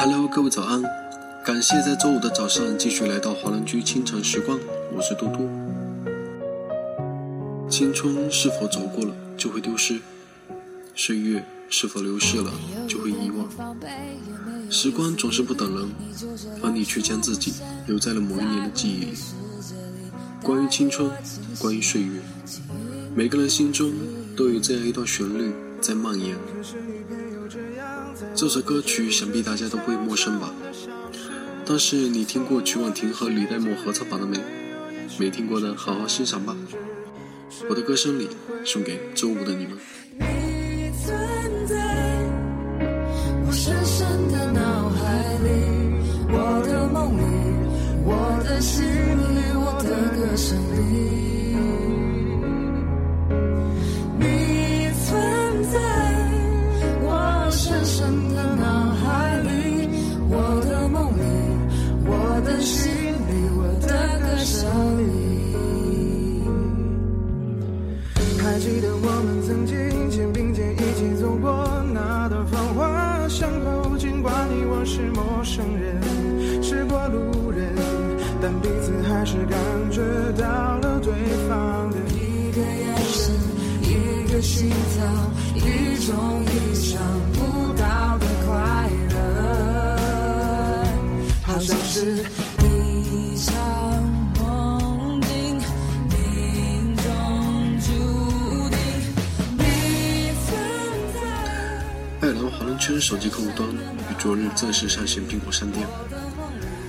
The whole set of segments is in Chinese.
Hello，各位早安！感谢在周五的早上继续来到华人居清晨时光，我是嘟嘟。青春是否走过了就会丢失？岁月是否流逝了就会遗忘？时光总是不等人，而你却将自己留在了某一年的记忆里。关于青春，关于岁月，每个人心中都有这样一段旋律在蔓延。这首歌曲想必大家都不会陌生吧？但是你听过曲婉婷和李代沫合唱版的没？没听过的好好欣赏吧。我的歌声里，送给周五的你们。我的心里，我的歌声里。但彼此还是感觉到了对方的一个眼神，一个心跳，一种意想不到的快乐，好像是一场梦境，命中注定。你存在。爱尔兰华人圈手机客户端于昨日正式上线苹果商店。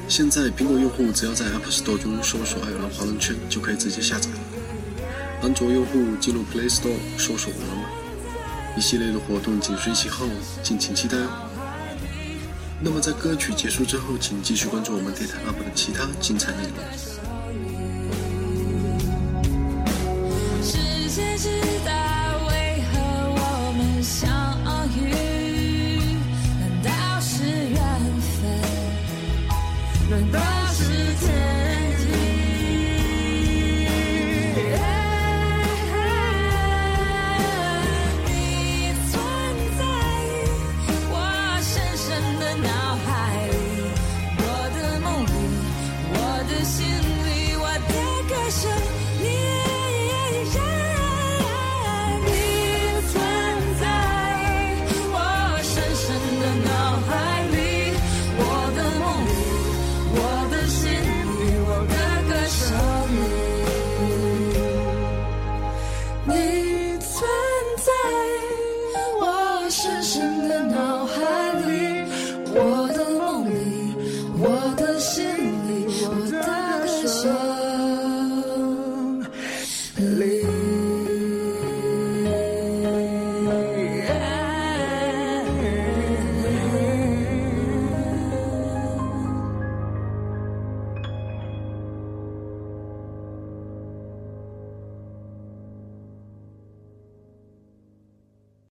现在苹果用户只要在 App Store 中搜索“爱尔兰华人圈”就可以直接下载了。安卓用户进入 Play Store 搜索“我们”，一系列的活动紧随其后，敬请期待哦。那么在歌曲结束之后，请继续关注我们电台 UP 的其他精彩内容。难道是天意？你存在我深深的脑海里，我的梦里，我的心里，我的歌声 Live